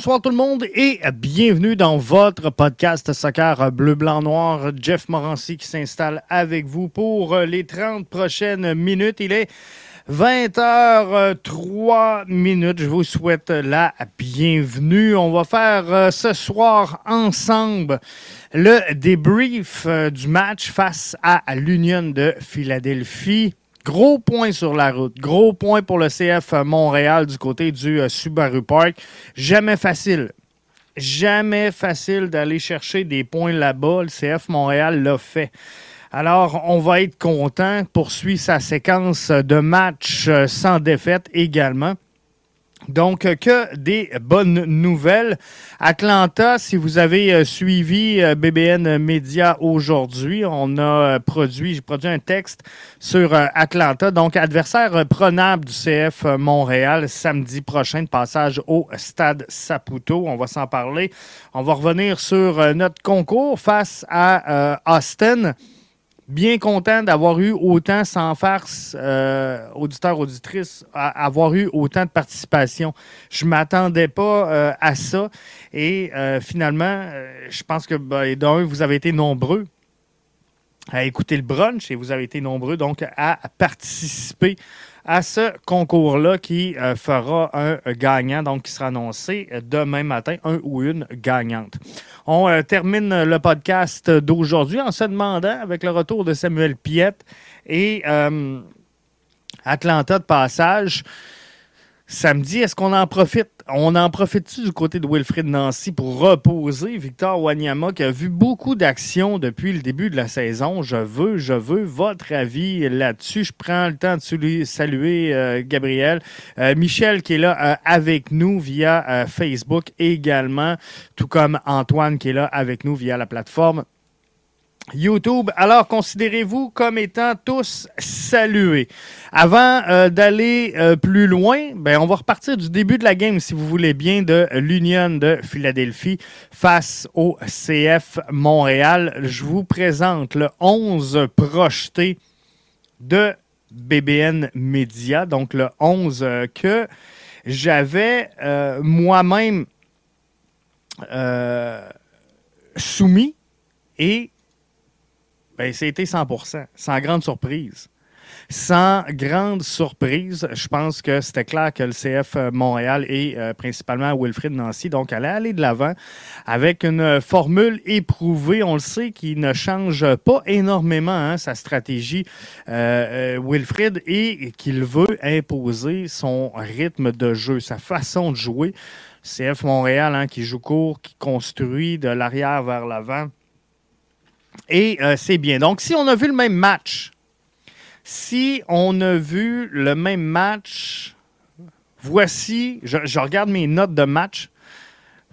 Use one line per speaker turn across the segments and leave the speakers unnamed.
Bonsoir tout le monde et bienvenue dans votre podcast Soccer Bleu, Blanc, Noir. Jeff Morancy qui s'installe avec vous pour les 30 prochaines minutes. Il est 20h03 minutes. Je vous souhaite la bienvenue. On va faire euh, ce soir ensemble le débrief euh, du match face à l'Union de Philadelphie. Gros point sur la route. Gros point pour le CF Montréal du côté du euh, Subaru Park. Jamais facile. Jamais facile d'aller chercher des points là-bas. Le CF Montréal l'a fait. Alors, on va être content. Poursuit sa séquence de matchs euh, sans défaite également. Donc, que des bonnes nouvelles. Atlanta, si vous avez euh, suivi euh, BBN Media aujourd'hui, on a euh, produit, j'ai produit un texte sur Atlanta. Donc, adversaire prenable du CF Montréal samedi prochain, passage au Stade Saputo. On va s'en parler. On va revenir sur notre concours face à Austin bien content d'avoir eu autant, sans farce, euh, auditeurs, auditrices, avoir eu autant de participation. Je ne m'attendais pas euh, à ça. Et euh, finalement, je pense que ben, vous avez été nombreux à écouter le brunch et vous avez été nombreux donc à participer à ce concours-là qui fera un gagnant, donc qui sera annoncé demain matin, un ou une gagnante. On euh, termine le podcast d'aujourd'hui en se demandant, avec le retour de Samuel Piette et euh, Atlanta de passage, samedi, est-ce qu'on en profite? On en profite-tu du côté de Wilfrid Nancy pour reposer Victor Wanyama qui a vu beaucoup d'actions depuis le début de la saison? Je veux, je veux votre avis là-dessus. Je prends le temps de saluer euh, Gabriel. Euh, Michel qui est là euh, avec nous via Facebook également, tout comme Antoine qui est là avec nous via la plateforme YouTube. Alors, considérez-vous comme étant tous salués. Avant euh, d'aller euh, plus loin, ben, on va repartir du début de la game, si vous voulez bien, de l'Union de Philadelphie face au CF Montréal. Je vous présente le 11 projeté de BBN Media, donc le 11 euh, que j'avais moi-même soumis et ben, c'était 100% sans grande surprise. Sans grande surprise, je pense que c'était clair que le CF euh, Montréal et euh, principalement Wilfrid Nancy donc allait aller de l'avant avec une formule éprouvée. On le sait qui ne change pas énormément hein, sa stratégie euh, Wilfrid et qu'il veut imposer son rythme de jeu, sa façon de jouer. CF Montréal hein, qui joue court, qui construit de l'arrière vers l'avant et euh, c'est bien. Donc, si on a vu le même match, si on a vu le même match, voici, je, regarde mes notes de match,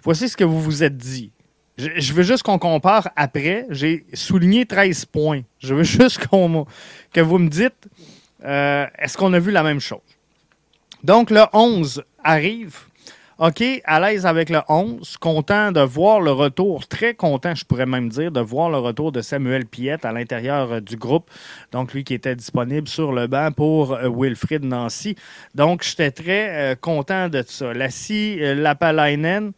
voici ce que vous vous êtes dit. Je, veux juste qu'on compare après. J'ai souligné 13 points. Je veux juste que vous me dites, euh, est-ce qu'on a vu la même chose? Donc, le 11 arrive. OK, à l'aise avec le 11, content de voir le retour, très content, je pourrais même dire, de voir le retour de Samuel Piette à l'intérieur euh, du groupe. Donc, lui qui était disponible sur le banc pour euh, Wilfrid Nancy. Donc, j'étais très euh, content de ça. Lassie Lapalainen,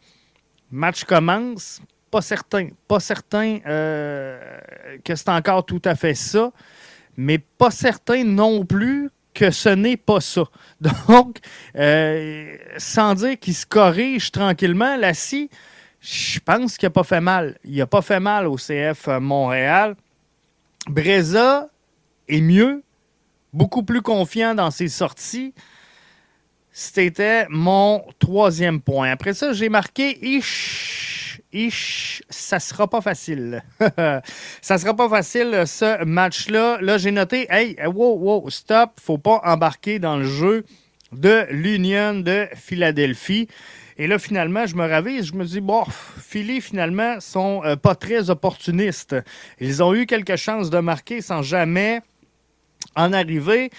match commence. Pas certain, pas certain que c'est encore tout à fait ça, mais pas certain non plus que ce n'est pas ça. Donc, euh, sans dire qu'il se corrige tranquillement, Lassie, je pense qu'il n'a pas fait mal. Il n'a pas fait mal au CF Montréal. Breza est mieux, beaucoup plus confiant dans ses sorties. C'était mon troisième point. Après ça, j'ai marqué Ish ish, ça sera pas facile. ça sera pas facile ce match-là. Là, j'ai noté, hey, wow, wow, stop, faut pas embarquer dans le jeu de l'Union de Philadelphie. Et là, finalement, je me ravise, je me dis, bon, Philly, finalement, sont euh, pas très opportunistes. Ils ont eu quelques chances de marquer sans jamais en arriver.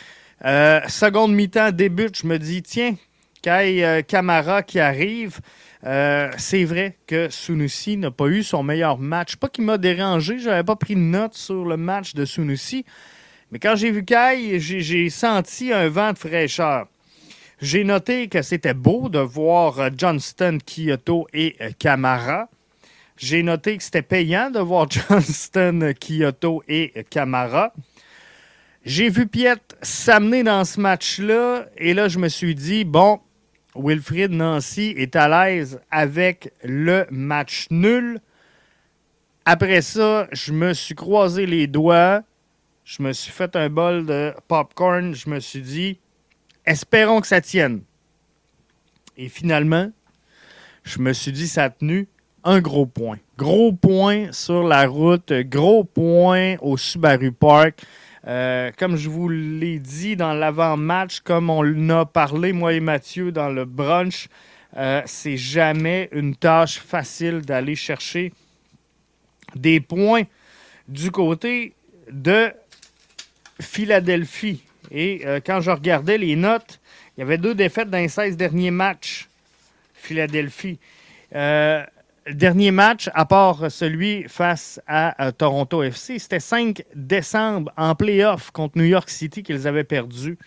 Euh, seconde mi-temps débute, je me dis, tiens, Kai euh, Camara qui arrive. Euh, c'est vrai que Sunusi n'a pas eu son meilleur match. Pas qu'il m'a dérangé, je n'avais pas pris de note sur le match de Sunusi. Mais quand j'ai vu Kai, j'ai senti un vent de fraîcheur. J'ai noté que c'était beau de voir euh, Johnston, Kyoto et Camara. J'ai noté que c'était payant de voir Johnston, Kyoto et Camara. J'ai vu Piet s'amener dans ce match-là et là, je me suis dit, bon, Wilfried Nancy est à l'aise avec le match nul. Après ça, je me suis croisé les doigts. Je me suis fait un bol de popcorn. Je me suis dit, espérons que ça tienne. Et finalement, je me suis dit, ça a tenu un gros point. Gros point sur la route, gros point au Subaru Park. Euh, comme je vous l'ai dit dans l'avant-match, comme on a parlé, moi et Mathieu, dans le brunch, euh, c'est jamais une tâche facile d'aller chercher des points du côté de Philadelphie. Et euh, quand je regardais les notes, il y avait deux défaites dans les 16 derniers matchs. Philadelphie. Dernier match, à part celui face à Toronto FC, c'était 5 décembre en playoff contre New York City qu'ils avaient perdu.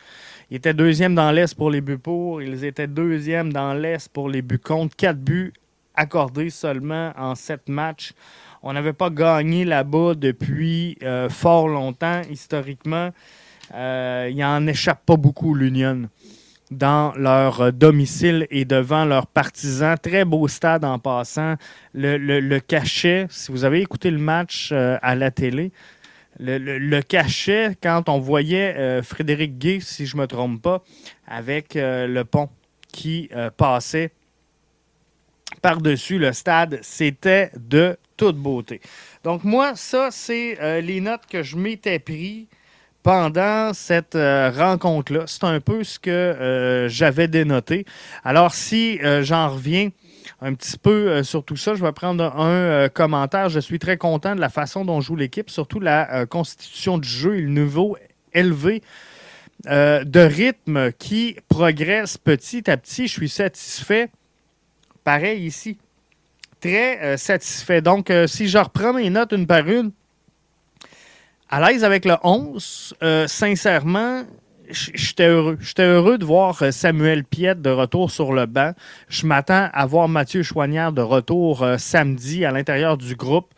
Ils étaient deuxième dans l'Est pour les buts pour. Ils étaient deuxième dans l'Est pour les buts contre. Quatre buts accordés seulement en sept matchs. On n'avait pas gagné là-bas depuis euh, fort longtemps, historiquement. Euh, il n'en échappe pas beaucoup, l'Union dans leur euh, domicile et devant leurs partisans. Très beau stade en passant. Le, cachet, si vous avez écouté le match euh, à la télé, le, cachet, quand on voyait euh, Frédéric Gay, si je ne me trompe pas, avec le pont qui passait par-dessus le stade, c'était de toute beauté. Donc moi, ça, c'est les notes que je m'étais pris pendant cette euh, rencontre-là. C'est un peu ce que euh, j'avais dénoté. Alors, si euh, j'en reviens un petit peu sur tout ça, je vais prendre un commentaire. Je suis très content de la façon dont joue l'équipe, surtout la constitution du jeu et le niveau élevé de rythme qui progresse petit à petit. Je suis satisfait. Pareil ici. Très satisfait. Donc, si je reprends mes notes une par une, à l'aise avec le 11. Euh, sincèrement, j'étais heureux. J'étais heureux de voir euh, Samuel Piette de retour sur le banc. Je m'attends à voir Mathieu Chouanière de retour euh, samedi à l'intérieur du groupe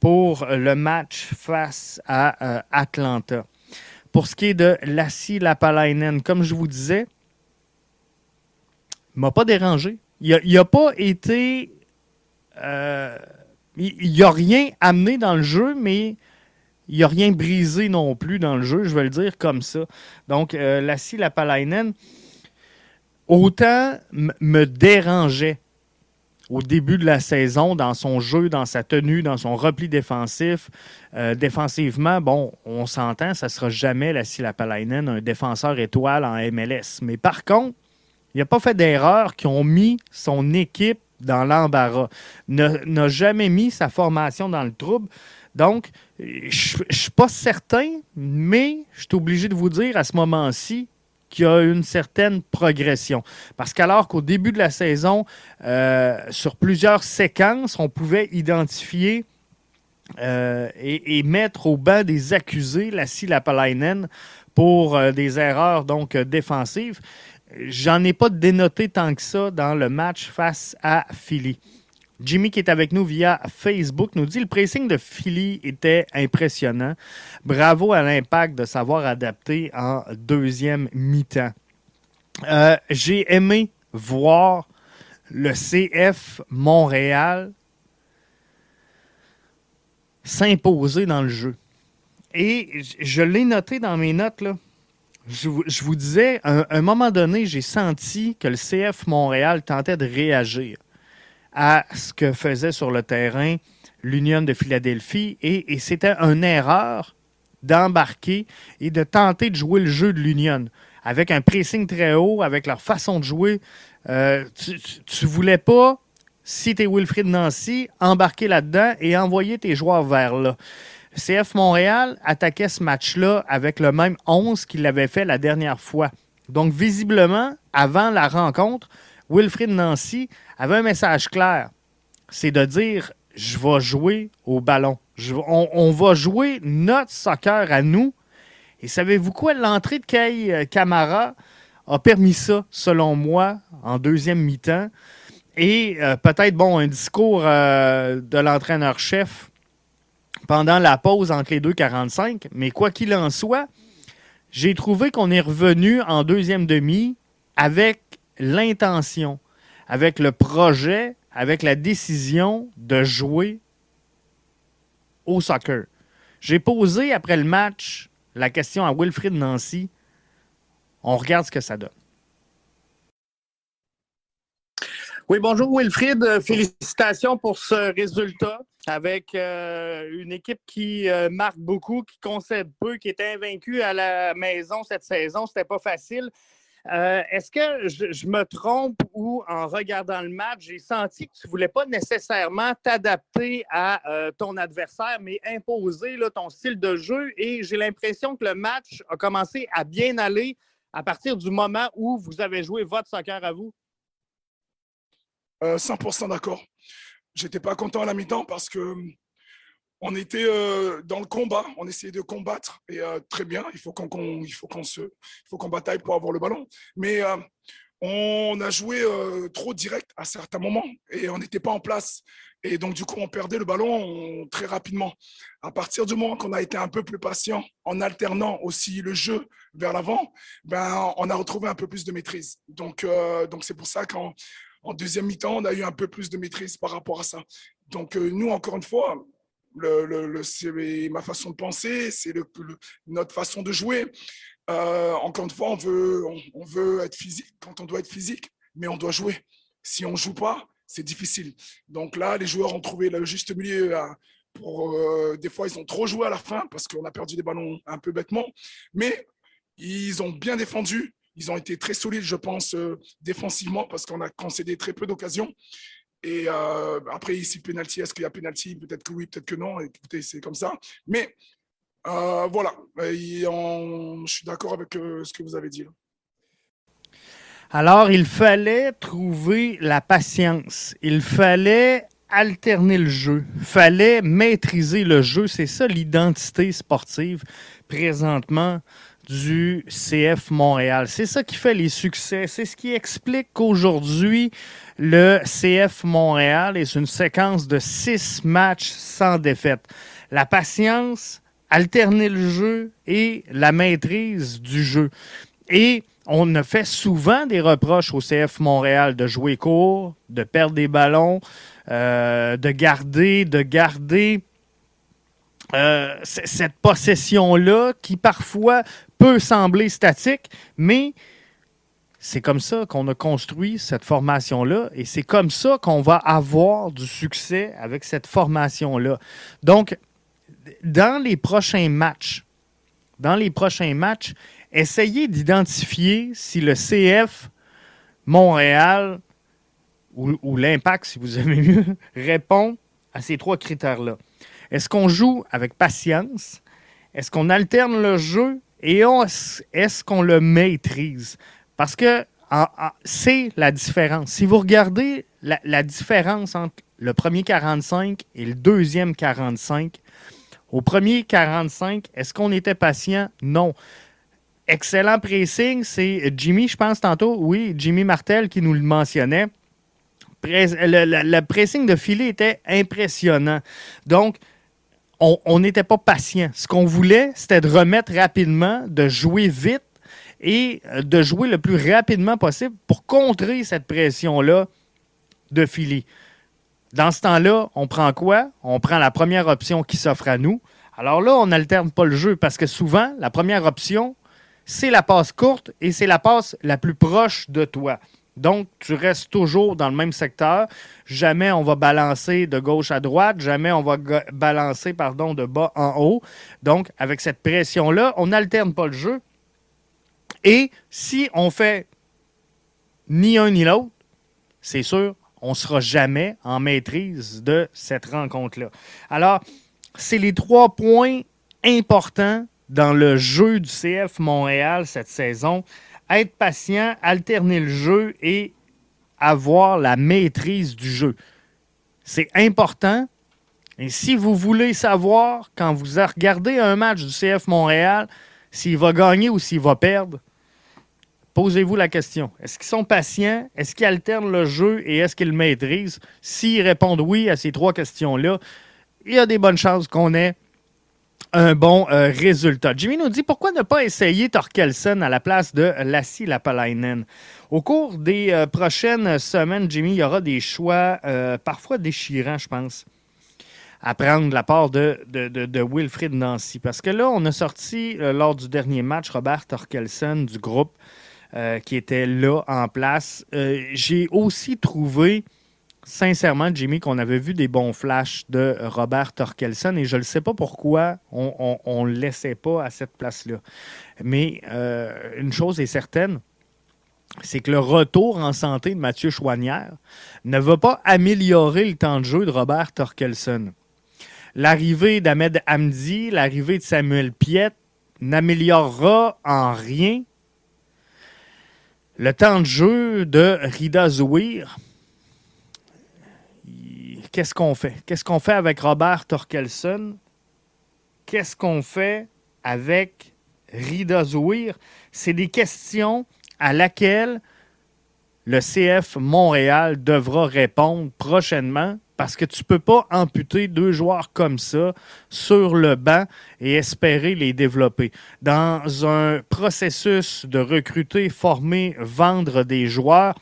pour le match face à Atlanta. Pour ce qui est de Lassie Lapalainen, comme je vous disais, il m'a pas dérangé. Il n'a pas été... il n'a rien amené dans le jeu, mais il n'y a rien brisé non plus dans le jeu, je vais le dire comme ça. Donc, euh, Lassie Lapalainen, autant me dérangeait au début de la saison dans son jeu, dans sa tenue, dans son repli défensif. Euh, défensivement, bon, on s'entend, ça ne sera jamais Lassie Lapalainen, un défenseur étoile en MLS. Mais par contre, il n'a pas fait d'erreurs qui ont mis son équipe dans l'embarras. N'a jamais mis sa formation dans le trouble. Donc, je ne suis pas certain, mais je suis obligé de vous dire à ce moment-ci qu'il y a une certaine progression. Parce qu'alors qu'au début de la saison, euh, sur plusieurs séquences, on pouvait identifier euh, et, mettre au banc des accusés la Lapalainen pour euh, des erreurs donc défensives. J'en ai pas dénoté tant que ça dans le match face à Philly. Jimmy, qui est avec nous via Facebook, nous dit le pressing de Philly était impressionnant. Bravo à l'impact de savoir adapter en deuxième mi-temps. Euh, j'ai aimé voir le CF Montréal s'imposer dans le jeu. Et je l'ai noté dans mes notes, là. Je, vous disais, à un moment donné, j'ai senti que le CF Montréal tentait de réagir à ce que faisait sur le terrain l'Union de Philadelphie et, c'était une erreur d'embarquer et de tenter de jouer le jeu de l'Union avec un pressing très haut, avec leur façon de jouer. Euh, tu ne voulais pas, si tu es Wilfried Nancy, embarquer là-dedans et envoyer tes joueurs vers là. CF Montréal attaquait ce match-là avec le même 11 qu'il avait fait la dernière fois. Donc, visiblement, avant la rencontre, Wilfried Nancy avait un message clair. C'est de dire je vais jouer au ballon. on, va jouer notre soccer à nous. Et savez-vous quoi? L'entrée de Kay euh, Camara a permis ça, selon moi, en deuxième mi-temps. Et euh, peut-être, bon, un discours euh, de l'entraîneur-chef pendant la pause entre les deux 45, mais quoi qu'il en soit, j'ai trouvé qu'on est revenu en deuxième demi avec l'intention, avec le projet, avec la décision de jouer au soccer. J'ai posé après le match la question à Wilfrid Nancy. On regarde ce que ça donne. Oui, bonjour Wilfrid. Félicitations pour ce résultat avec euh, une équipe qui euh, marque beaucoup, qui concède peu, qui était invaincue à la maison cette saison. C'était pas facile. Est-ce que je, me trompe ou en regardant le match, j'ai senti que tu ne voulais pas nécessairement t'adapter à ton adversaire, mais imposer ton style de jeu et j'ai l'impression que le match a commencé à bien aller à partir du moment où vous avez joué votre soccer à vous?
100% euh, d'accord. J'étais pas content à la mi-temps parce que euh, on était euh, dans le combat, on essayait de combattre et très bien. Il faut qu'on se, il faut qu'on bataille pour avoir le ballon. Mais on a joué trop direct à certains moments et on n'était pas en place. Et donc, du coup, on perdait le ballon très rapidement. À partir du moment qu'on a été un peu plus patient, en alternant aussi le jeu vers l'avant, ben, on a retrouvé un peu plus de maîtrise. Donc, donc c'est pour ça qu'en en deuxième mi-temps, on a eu un peu plus de maîtrise par rapport à ça. Donc, euh, nous, encore une fois, le, c'est ma façon de penser, c'est notre façon de jouer. Euh, encore une fois, on veut, être physique quand on doit être physique, mais on doit jouer. Si on ne joue pas, c'est difficile. Donc là, les joueurs ont trouvé le juste milieu. pour, euh, des fois, ils ont trop joué à la fin parce qu'on a perdu des ballons un peu bêtement, mais ils ont bien défendu. Ils ont été très solides, je pense, euh, défensivement, parce qu'on a concédé très peu d'occasions. Et euh, après, ici, penalty, est-ce qu'il y a penalty? Peut-être que oui, peut-être que non. Écoutez, c'est comme ça. Mais euh, voilà, je suis d'accord avec ce que vous avez dit.
Alors, il fallait trouver la patience. Il fallait alterner le jeu. Il fallait maîtriser le jeu. C'est ça l'identité sportive présentement du CF Montréal. C'est ça qui fait les succès. C'est ce qui explique qu'aujourd'hui, le CF Montréal est une séquence de six matchs sans défaite. La patience, alterner le jeu et la maîtrise du jeu. Et on fait souvent des reproches au CF Montréal de jouer court, de perdre des ballons, euh, de garder, de garder euh, cette possession-là qui parfois peut sembler statique, mais c'est comme ça qu'on a construit cette formation-là et c'est comme ça qu'on va avoir du succès avec cette formation-là. Donc, dans les prochains matchs, dans les prochains matchs, essayez d'identifier si le CF Montréal ou, ou l'impact, si vous aimez mieux, répond à ces trois critères-là. Est-ce qu'on joue avec patience? Est-ce qu'on alterne le jeu et est-ce qu'on le maîtrise? Parce que c'est la différence. Si vous regardez la, différence entre le premier 45 et le deuxième 45, au premier 45, est-ce qu'on était patient? Non. Excellent pressing, c'est Jimmy, je pense tantôt, oui, Jimmy Martel qui nous le mentionnait. Le, le pressing de filet était impressionnant. Donc, on n'était pas patient. Ce qu'on voulait, c'était de remettre rapidement, de jouer vite et de jouer le plus rapidement possible pour contrer cette pression-là de Philly. Dans ce temps-là, on prend quoi? On prend la première option qui s'offre à nous. Alors là, on n'alterne pas le jeu parce que souvent, la première option, c'est la passe courte et c'est la passe la plus proche de toi. Donc, tu restes toujours dans le même secteur. Jamais on va balancer de gauche à droite. Jamais on va balancer, pardon, de bas en haut. Donc, avec cette pression-là, on n'alterne pas le jeu. Et si on fait ni un ni l'autre, c'est sûr, on ne sera jamais en maîtrise de cette rencontre-là. Alors, c'est les trois points importants dans le jeu du CF Montréal cette saison être patient, alterner le jeu et avoir la maîtrise du jeu. C'est important. Et si vous voulez savoir, quand vous regardez un match du CF Montréal, s'il va gagner ou s'il va perdre, Posez-vous la question. Est-ce qu'ils sont patients? Est-ce qu'ils alternent le jeu et est-ce qu'ils le maîtrisent? S'ils répondent oui à ces trois questions-là, il y a des bonnes chances qu'on ait un bon euh, résultat. Jimmy nous dit pourquoi ne pas essayer Torkelson à la place de Lassie Lapalainen? Au cours des euh, prochaines semaines, Jimmy, il y aura des choix euh, parfois déchirants, je pense, à prendre de la part de, de, de, Nancy. Parce que là, on a sorti lors du dernier match Robert Torkelson du groupe qui était là en place. J'ai aussi trouvé sincèrement, Jimmy, qu'on avait vu des bons flashs de Robert Torkelson et je ne sais pas pourquoi on ne le laissait pas à cette place-là. Mais euh, une chose est certaine, c'est que le retour en santé de Mathieu Chouanière ne va pas améliorer le temps de jeu de Robert Torkelson. L'arrivée d'Ahmed Hamdi, l'arrivée de Samuel Piet n'améliorera en rien le temps de jeu de Rida Zouir qu'est-ce qu'on fait? Qu'est-ce qu'on fait avec Robert Torkelson? Qu'est-ce qu'on fait avec Rida Zouir? C'est des questions à laquelle le CF Montréal devra répondre prochainement parce que tu ne peux pas amputer deux joueurs comme ça sur le banc et espérer les développer. Dans un processus de recruter, former, vendre des joueurs,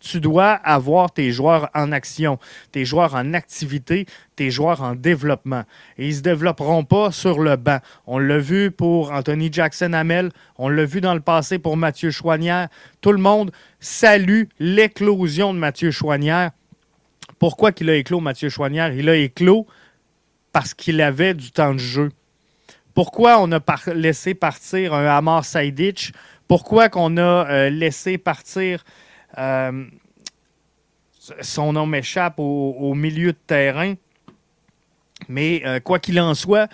tu dois avoir tes joueurs en action, tes joueurs en activité, tes joueurs en développement. Et ils ne se développeront pas sur le banc. On l'a vu pour Anthony Jackson-Hamel, on l'a vu dans le passé pour Mathieu Chouanière. Tout le monde salue l'éclosion de Mathieu Chouanière. Pourquoi qu'il a éclos, Mathieu Chouanière? Il a éclos parce qu'il avait du temps de jeu. Pourquoi on a laissé partir un Amar Saïditch? Pourquoi qu'on a euh, laissé partir euh, son nom m'échappe au, milieu de terrain. Mais euh, quoi qu'il en soit,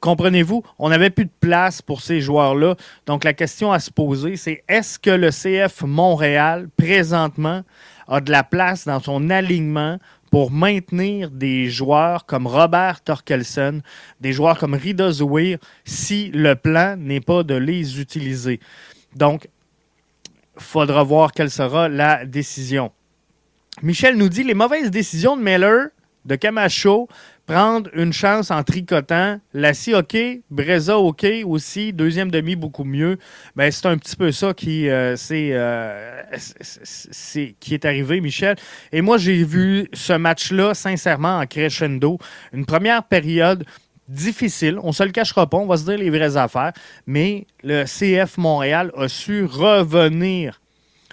comprenez-vous, on n'avait plus de place pour ces joueurs-là. Donc la question à se poser, c'est est-ce que le CF Montréal, présentement, a de la place dans son alignement pour maintenir des joueurs comme Robert Torkelson, des joueurs comme Rida Zouir, si le plan n'est pas de les utiliser. Donc, faudra voir quelle sera la décision. Michel nous dit les mauvaises décisions de Miller, de Camacho, prendre une chance en tricotant. Lassie, OK. Breza, OK aussi. Deuxième demi, beaucoup mieux. Ben, c'est un petit peu ça qui, euh, euh, qui est arrivé, Michel. Et moi, j'ai vu ce match-là, sincèrement, en crescendo. Une première période difficile. On ne se le cachera pas, on va se dire les vraies affaires. Mais le CF Montréal a su revenir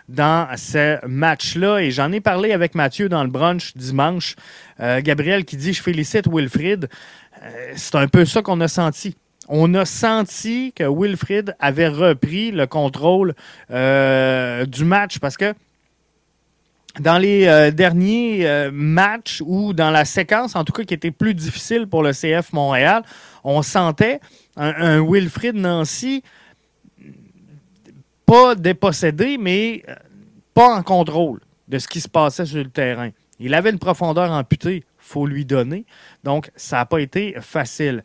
dans ce match-là. Et j'en ai parlé avec Mathieu dans le brunch dimanche. Euh, Gabriel qui dit Je félicite Wilfrid. Euh, c'est un peu ça qu'on a senti. On a senti que Wilfrid avait repris le contrôle euh, du match parce que dans les euh, derniers matchs ou dans la séquence, en tout cas, qui était plus difficile pour le CF Montréal, on sentait un, Wilfrid Nancy pas dépossédé, mais euh, pas en contrôle de ce qui se passait sur le terrain. Il avait une profondeur amputée, faut lui donner. Donc, ça n'a pas été facile.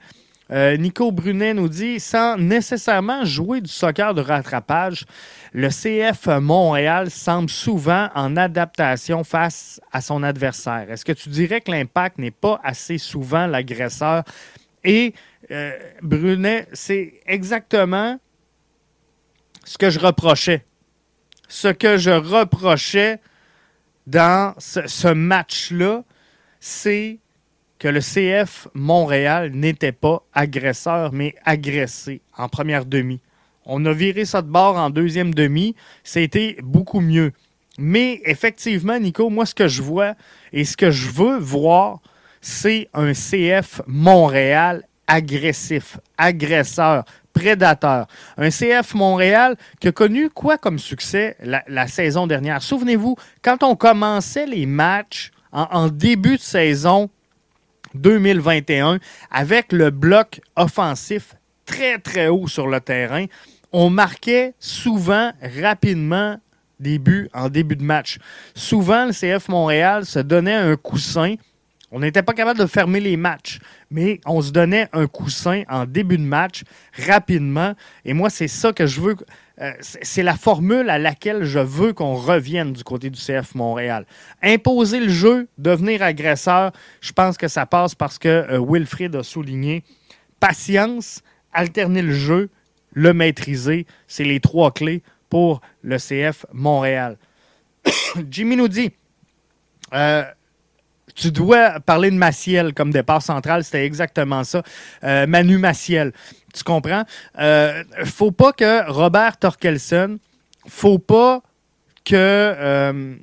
Euh, Nico Brunet nous dit sans nécessairement jouer du soccer de rattrapage, le CF Montréal semble souvent en adaptation face à son adversaire. Est-ce que tu dirais que l'impact n'est pas assez souvent l'agresseur? Et euh, Brunet, c'est exactement ce que je reprochais. Ce que je reprochais dans ce match-là, c'est que le CF Montréal n'était pas agresseur, mais agressé en première demi. On a viré ça de bord en deuxième demi. C'était beaucoup mieux. Mais effectivement, Nico, moi, ce que je vois et ce que je veux voir, c'est un CF Montréal agressif, agresseur, Un CF Montréal qui a connu quoi comme succès la, saison dernière? Souvenez-vous, quand on commençait les matchs en début de saison, 2021 avec le bloc offensif très, très haut sur le terrain. On marquait souvent, rapidement, des buts en début de match. Souvent, le CF Montréal se donnait un coussin On n'était pas capable de fermer les matchs, mais on se donnait un coussin en début de match rapidement. Et moi, c'est ça que je veux. Euh, c'est la formule à laquelle je veux qu'on revienne du côté du CF Montréal. Imposer le jeu, devenir agresseur, je pense que ça passe parce que euh, Wilfried a souligné patience, alterner le jeu, le maîtriser. C'est les trois clés pour le CF Montréal. Jimmy nous dit euh, tu dois parler de Maciel comme départ central. C'était exactement ça. Euh, Manu Maciel. Tu comprends? Euh, faut pas que Robert Torkelson, faut pas que euh,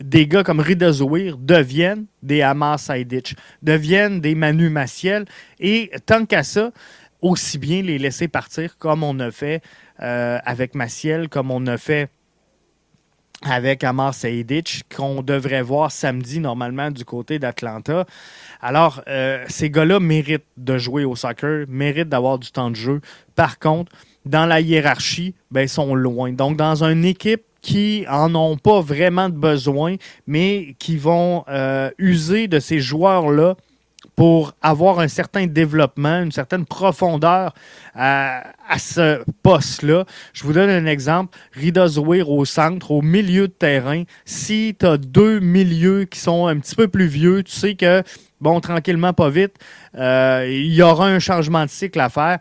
des gars comme Rida Zouir deviennent des Hamas Saïditch, deviennent des Manu Maciel. Et tant qu'à ça, aussi bien les laisser partir comme on a fait avec Maciel, comme on a fait avec Amar Seidic, qu'on devrait voir samedi normalement du côté d'Atlanta. Alors, euh, ces gars-là méritent de jouer au soccer, méritent d'avoir du temps de jeu. Par contre, dans la hiérarchie, ben, ils sont loin. Donc, dans une équipe qui en ont pas vraiment de besoin, mais qui vont euh, user de ces joueurs-là pour avoir un certain développement, une certaine profondeur à, ce poste-là. Je vous donne un exemple. Rida Zouir au centre, au milieu de terrain. Si tu as deux milieux qui sont un petit peu plus vieux, tu sais que, bon, tranquillement, pas vite, euh, il y aura un changement de cycle à faire.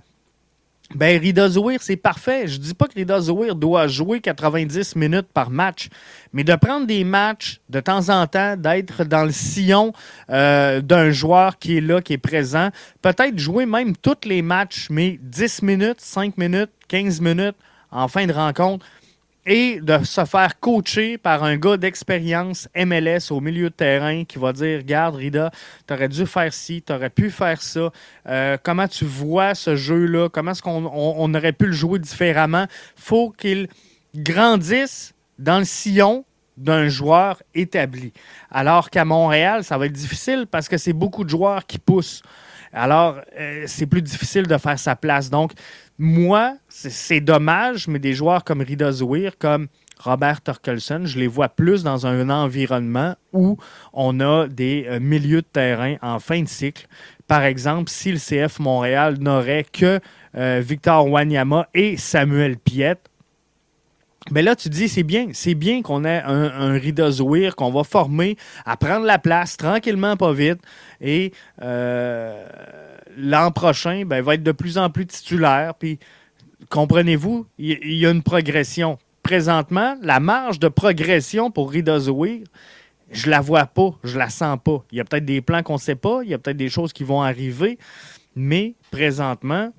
Ben, Rida Zouir, c'est parfait. Je dis pas que Rida Zouir doit jouer 90 minutes par match, mais de prendre des matchs de temps en temps, d'être dans le sillon euh, d'un joueur qui est là, qui est présent, peut-être jouer même tous les matchs, mais 10 minutes, 5 minutes, 15 minutes en fin de rencontre, et de se faire coacher par un gars d'expérience MLS au milieu de terrain qui va dire Regarde, Rida, tu aurais dû faire ci, tu aurais pu faire ça. Euh, comment tu vois ce jeu-là? Comment est-ce qu'on on, aurait pu le jouer différemment? Faut qu'il grandisse dans le sillon d'un joueur établi. Alors qu'à Montréal, ça va être difficile parce que c'est beaucoup de joueurs qui poussent. Alors, euh, c'est plus difficile de faire sa place. Donc, moi, c'est dommage, mais des joueurs comme Rida Zouir, comme Robert Torkelson, je les vois plus dans un environnement où on a des euh, milieux de terrain en fin de cycle. Par exemple, si le CF Montréal n'aurait que euh, Victor Wanyama et Samuel Piet, mais là, tu dis, c'est bien, c'est bien qu'on ait un, un Rida Zouir qu'on va former à prendre la place tranquillement, pas vite. Et euh, l'an prochain, ben, va être de plus en plus titulaire. Puis, comprenez-vous, il y, a une progression. Présentement, la marge de progression pour Rida Zouir, je la vois pas, je la sens pas. Il y a peut-être des plans qu'on ne sait pas, il y a peut-être des choses qui vont arriver, mais présentement,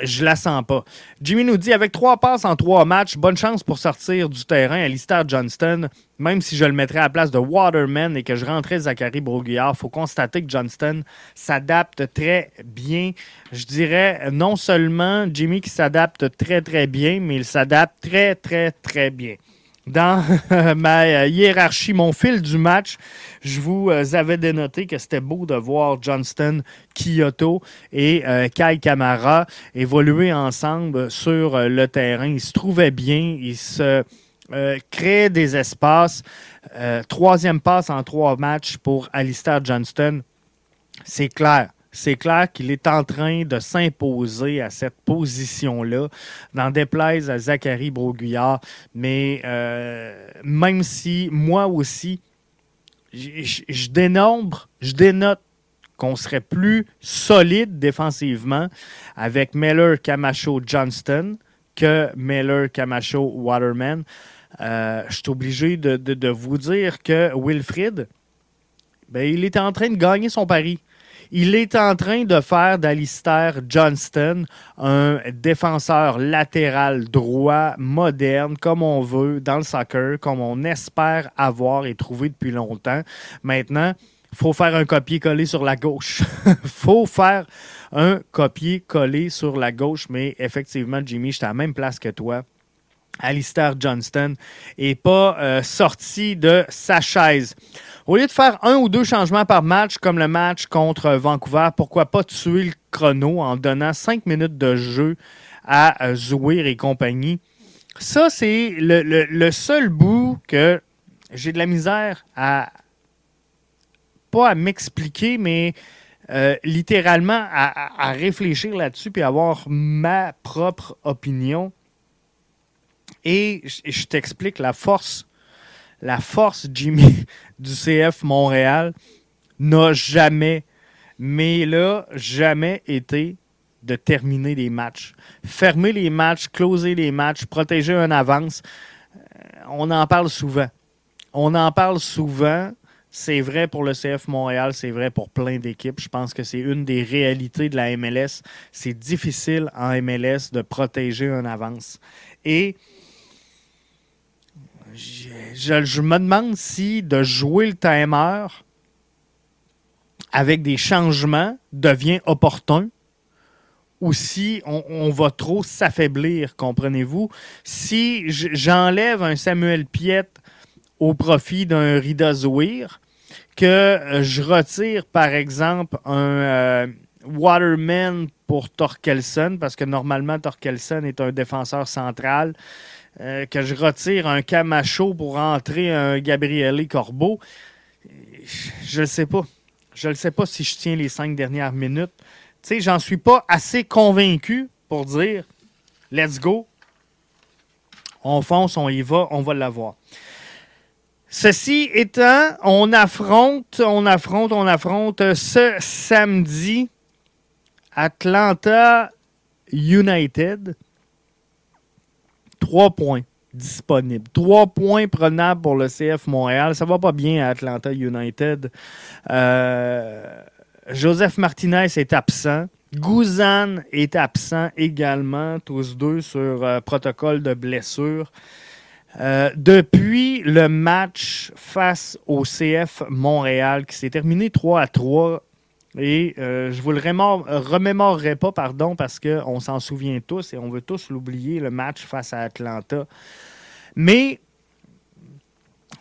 je la sens pas. Jimmy nous dit avec trois passes en trois matchs, bonne chance pour sortir du terrain à Lister Johnston. Même si je le mettrais à la place de Waterman et que je rentrais Zachary Broguillard, il faut constater que Johnston s'adapte très bien. Je dirais non seulement Jimmy qui s'adapte très très bien, mais il s'adapte très très très bien dans ma hiérarchie, mon fil du match, je vous euh, avais dénoté que c'était beau de voir Johnston, Kyoto et euh, Kai Kamara évoluer ensemble sur euh, le terrain. Ils se trouvaient bien, ils se créaient des espaces. troisième passe en trois matchs pour Alistair Johnston. C'est clair c'est clair qu'il est en train de s'imposer à cette position-là, n'en déplaise à Zachary Broguillard. Mais euh, même si moi aussi, je dénombre, je dénote qu'on serait plus solide défensivement avec Miller, Camacho, Johnston que Miller, Camacho, Waterman. Euh, je suis obligé de, vous dire que Wilfrid, ben, il est en train de gagner son pari. Il est en train de faire d'Alistair Johnston un défenseur latéral droit, moderne, comme on veut, dans le soccer, comme on espère avoir et trouver depuis longtemps. Maintenant, faut faire un copier-coller sur la gauche. Faut faire un copier-coller sur la gauche, mais effectivement, Jimmy, je suis à la même place que toi. Alistair Johnston n'est pas euh, sorti de sa chaise. Au lieu de faire un ou deux changements par match, comme le match contre Vancouver, pourquoi pas tuer le chrono en donnant cinq minutes de jeu à euh, Zouir et compagnie? Ça, c'est le, seul bout que j'ai de la misère à, pas à m'expliquer, mais euh, littéralement à, réfléchir là-dessus puis avoir ma propre opinion. Et je, t'explique la force, la force, Jimmy, du CF Montréal n'a jamais, mais là, jamais été de terminer les matchs. Fermer les matchs, closer les matchs, protéger un avance. Euh, on en parle souvent. On en parle souvent. C'est vrai pour le CF Montréal, c'est vrai pour plein d'équipes. Je pense que c'est une des réalités de la MLS. C'est difficile en MLS de protéger un avance. Et je, me demande si de jouer le timer avec des changements devient opportun ou si on, va trop s'affaiblir, comprenez-vous? Si j'enlève un Samuel Piet au profit d'un Rida Zouir, que euh, je retire, par exemple, un euh, Waterman pour Torkelson, parce que normalement, Torkelson est un défenseur central, euh, que je retire un Camacho pour entrer un Gabriele Corbeau, je ne sais pas. Je ne sais pas si je tiens les cinq dernières minutes. Tu sais, j'en suis pas assez convaincu pour dire let's go. On fonce, on y va, on va l'avoir. Ceci étant, on affronte, on affronte, on affronte ce samedi Atlanta United. Trois points disponibles. Trois points prenables pour le CF Montréal. Ça va pas bien à Atlanta United. Euh, Joseph Martinez est absent. Gouzan est absent également, tous deux sur euh, protocole de blessure. Euh, depuis le match face au CF Montréal, qui s'est terminé 3 à 3, et euh, je vous le remémorerai pas, pardon, parce qu'on s'en souvient tous et on veut tous l'oublier, le match face à Atlanta. Mais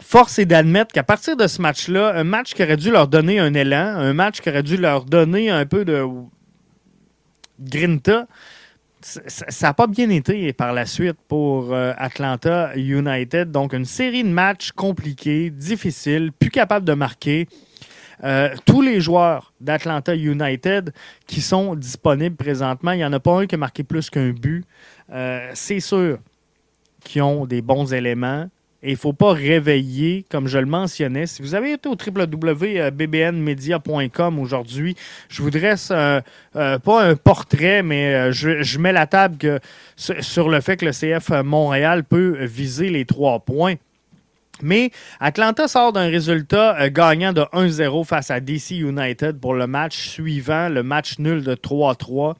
force est d'admettre qu'à partir de ce match-là, un match qui aurait dû leur donner un élan, un match qui aurait dû leur donner un peu de grinta, ça n'a pas bien été par la suite pour euh, Atlanta United. Donc, une série de matchs compliqués, difficiles, plus capables de marquer. Euh, tous les joueurs d'Atlanta United qui sont disponibles présentement, il n'y en a pas un qui a marqué plus qu'un but. Euh, c'est sûr qu'ils ont des bons éléments. Et il ne faut pas réveiller, comme je le mentionnais. Si vous avez été au www.bbnmedia.com aujourd'hui, je vous dresse euh, pas un portrait, mais je, mets la table sur le fait que le CF Montréal peut viser les trois points. Mais Atlanta sort d'un résultat euh, gagnant de 1-0 face à DC United pour le match suivant, le match nul de 3-3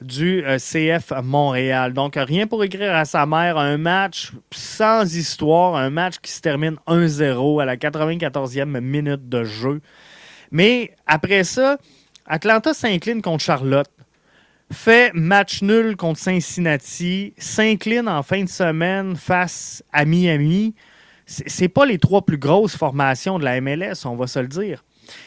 du euh, CF Montréal. Donc, rien pour écrire à sa mère, un match sans histoire, un match qui se termine 1-0 à la 94e minute de jeu. Mais après ça, Atlanta s'incline contre Charlotte, fait match nul contre Cincinnati, s'incline en fin de semaine face à Miami. C'est pas les trois plus grosses formations de la MLS, on va se le dire.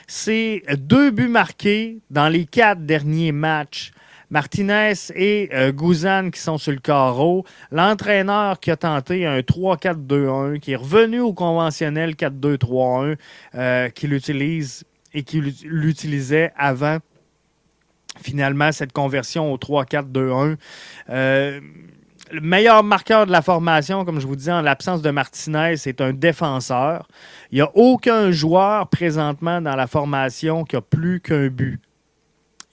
C'est deux buts marqués dans les quatre derniers matchs Martinez et euh, qui sont sur le carreau. L'entraîneur qui a tenté un 3-4-2-1, qui est revenu au conventionnel 4-2-3-1, euh, qu'il utilise et qu'il l'utilisait avant finalement cette conversion au 3-4-2-1. Euh, le meilleur marqueur de la formation, comme je vous disais, en l'absence de Martinez, c'est un défenseur. Il n'y a aucun joueur présentement dans la formation qui a plus qu'un but.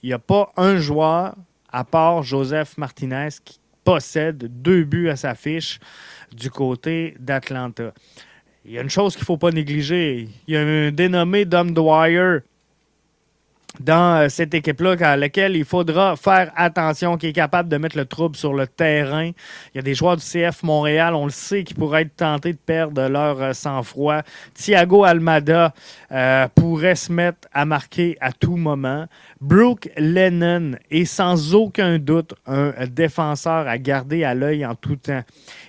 Il n'y a pas un joueur à part Joseph Martinez qui possède deux buts à sa fiche du côté d'Atlanta. Il y a une chose qu'il ne faut pas négliger. Il y a un dénommé Dom Dwyer dans euh, cette équipe-là à laquelle il faudra faire attention, qui est capable de mettre le trouble sur le terrain. Il y a des joueurs du CF Montréal, on le sait, qui pourraient être tentés de perdre leur euh, sang-froid. Thiago Almada euh, pourrait se mettre à marquer à tout moment. Brooke Lennon est sans aucun doute un défenseur à garder à l'œil en tout temps.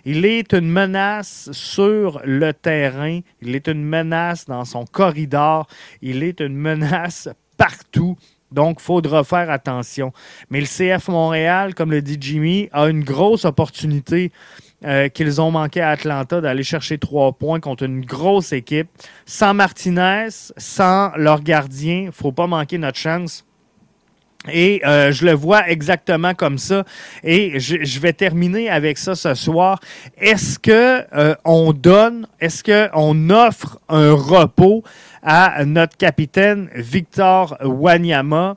Il est une menace sur le terrain, il est une menace dans son corridor, il est une menace partout. Donc, il faudra faire attention. Mais le CF Montréal, comme le dit Jimmy, a une grosse opportunité euh, qu'ils ont manqué à Atlanta d'aller chercher trois points contre une grosse équipe. Sans Martinez, sans leur gardien, il ne faut pas manquer notre chance. Et euh, je le vois exactement comme ça. Et je, vais terminer avec ça ce soir. Est-ce que euh, on donne, est-ce qu'on offre un repos à notre capitaine Victor Wanyama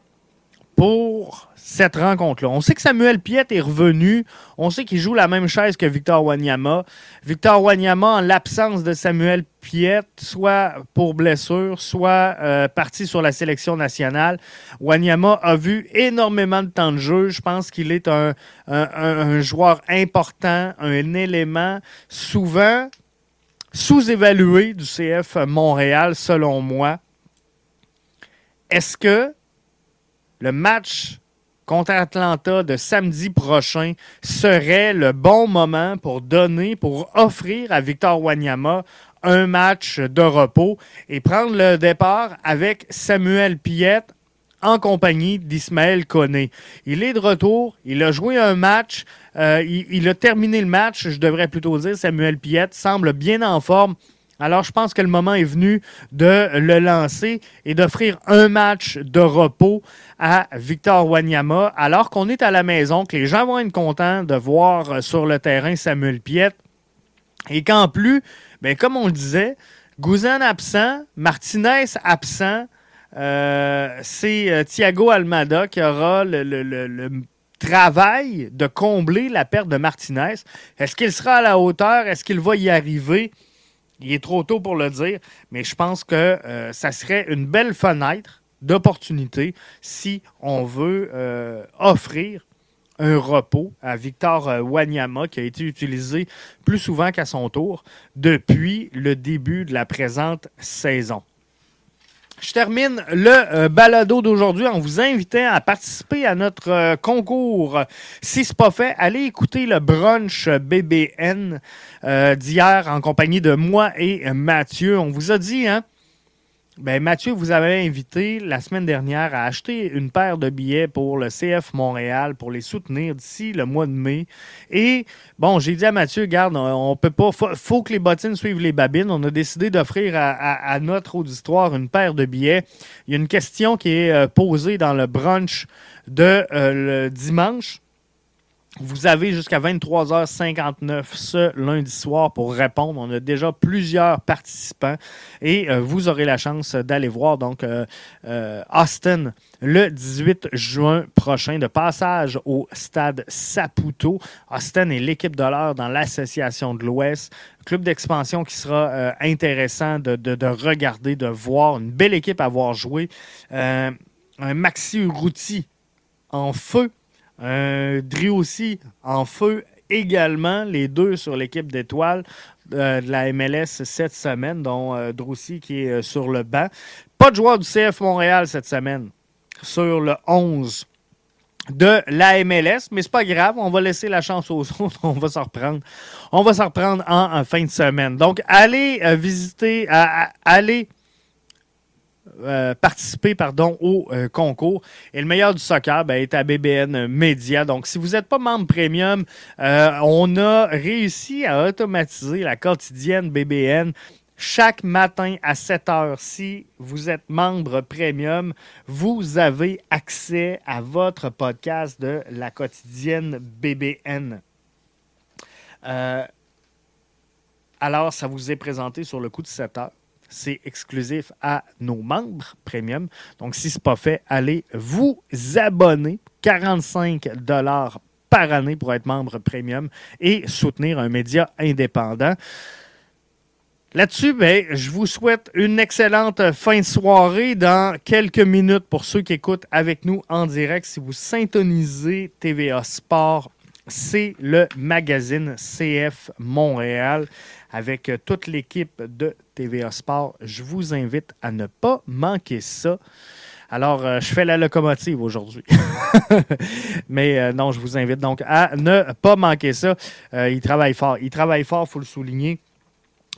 pour cette rencontre-là. On sait que Samuel Piet est revenu. On sait qu'il joue la même chaise que Victor Wanyama. Victor Wanyama, en l'absence de Samuel Piet, soit pour blessure, soit euh, parti sur la sélection nationale. Wanyama a vu énormément de temps de jeu. Je pense qu'il est un, un joueur important, un élément souvent sous-évalué du CF Montréal, selon moi. Est-ce que le match contre Atlanta de samedi prochain serait le bon moment pour donner, pour offrir à Victor Wanyama un match de repos et prendre le départ avec Samuel Piette en compagnie d'Ismaël Koné? Il est de retour, il a joué un match, euh, il, a terminé le match, je devrais plutôt dire, Samuel Piette semble bien en forme. Alors, je pense que le moment est venu de le lancer et d'offrir un match de repos à Victor Wanyama, alors qu'on est à la maison, que les gens vont être contents de voir sur le terrain Samuel Piet. Et qu'en plus, bien, comme on le disait, Gouzan absent, Martinez absent, euh, c'est euh, Thiago Almada qui aura le, travail de combler la perte de Martinez. Est-ce qu'il sera à la hauteur? Est-ce qu'il va y arriver? Il est trop tôt pour le dire, mais je pense que euh, ça serait une belle fenêtre d'opportunité si on veut euh, offrir un repos à Victor euh, Wanyama qui a été utilisé plus souvent qu'à son tour depuis le début de la présente saison. Je termine le euh, balado d'aujourd'hui en vous invitant à participer à notre euh, concours. Si ce pas fait, allez écouter le brunch BBN euh, d'hier en compagnie de moi et Mathieu. On vous a dit, hein, ben, Mathieu vous avez invité la semaine dernière à acheter une paire de billets pour le CF Montréal pour les soutenir d'ici le mois de mai. Et bon, j'ai dit à Mathieu, garde, on peut pas, faut, que les bottines suivent les babines. On a décidé d'offrir à, notre auditoire une paire de billets. Il y a une question qui est euh, posée dans le brunch de euh, le dimanche. Vous avez jusqu'à 23h59 ce lundi soir pour répondre. On a déjà plusieurs participants et euh, vous aurez la chance d'aller voir donc euh, euh, Austin le 18 juin prochain de passage au stade Saputo. Austin est l'équipe de l'heure dans l'association de l'Ouest. Club d'expansion qui sera intéressant de, de, regarder, de voir. Une belle équipe à voir jouer. un Maxi Urruti en feu un aussi en feu également, les deux sur l'équipe d'étoiles euh, de la MLS cette semaine, dont euh, qui est euh, sur le banc. Pas de joueur du CF Montréal cette semaine sur le 11 de la MLS, mais c'est pas grave, on va laisser la chance aux autres, on va s'en reprendre. On va s'en reprendre en, fin de semaine. Donc, allez visiter, allez euh, participer pardon, au euh, concours. Et le meilleur du soccer ben, est à BBN Media. Donc, si vous n'êtes pas membre premium, euh, on a réussi à automatiser la quotidienne BBN chaque matin à 7 heures. Si vous êtes membre premium, vous avez accès à votre podcast de la quotidienne BBN. alors, ça vous est présenté sur le coup de 7 heures c'est exclusif à nos membres premium. Donc, si ce n'est pas fait, allez vous abonner. 45 par année pour être membre premium et soutenir un média indépendant. Là-dessus, ben, je vous souhaite une excellente fin de soirée dans quelques minutes pour ceux qui écoutent avec nous en direct. Si vous syntonisez TVA Sport, c'est le magazine CF Montréal avec euh, toute l'équipe de TVA Sport. Je vous invite à ne pas manquer ça. Alors, euh, je fais la locomotive aujourd'hui. Mais euh, non, je vous invite donc à ne pas manquer ça. il travaille fort. Il travaille fort, il faut le souligner.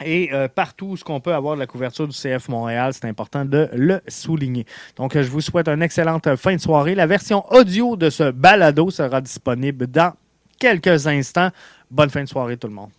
Et partout où on peut avoir de la couverture du CF Montréal, c'est important de le souligner. Donc, je vous souhaite une excellente fin de soirée. La version audio de ce balado sera disponible dans quelques instants. Bonne fin de soirée, tout le monde.